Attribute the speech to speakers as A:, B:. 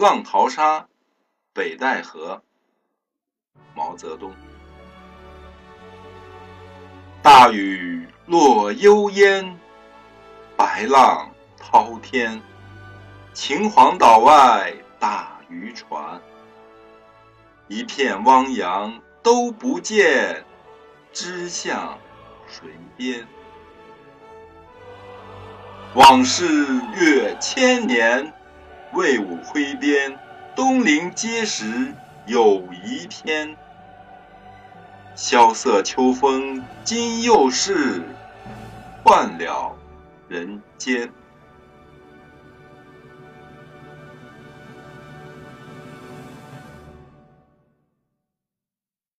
A: 浪淘沙，北戴河。毛泽东。大雨落幽烟，白浪滔天。秦皇岛外打渔船，一片汪洋都不见，知向谁边？往事越千年，魏武挥鞭，东临碣石，有遗天。萧瑟秋风今又是，换了人间。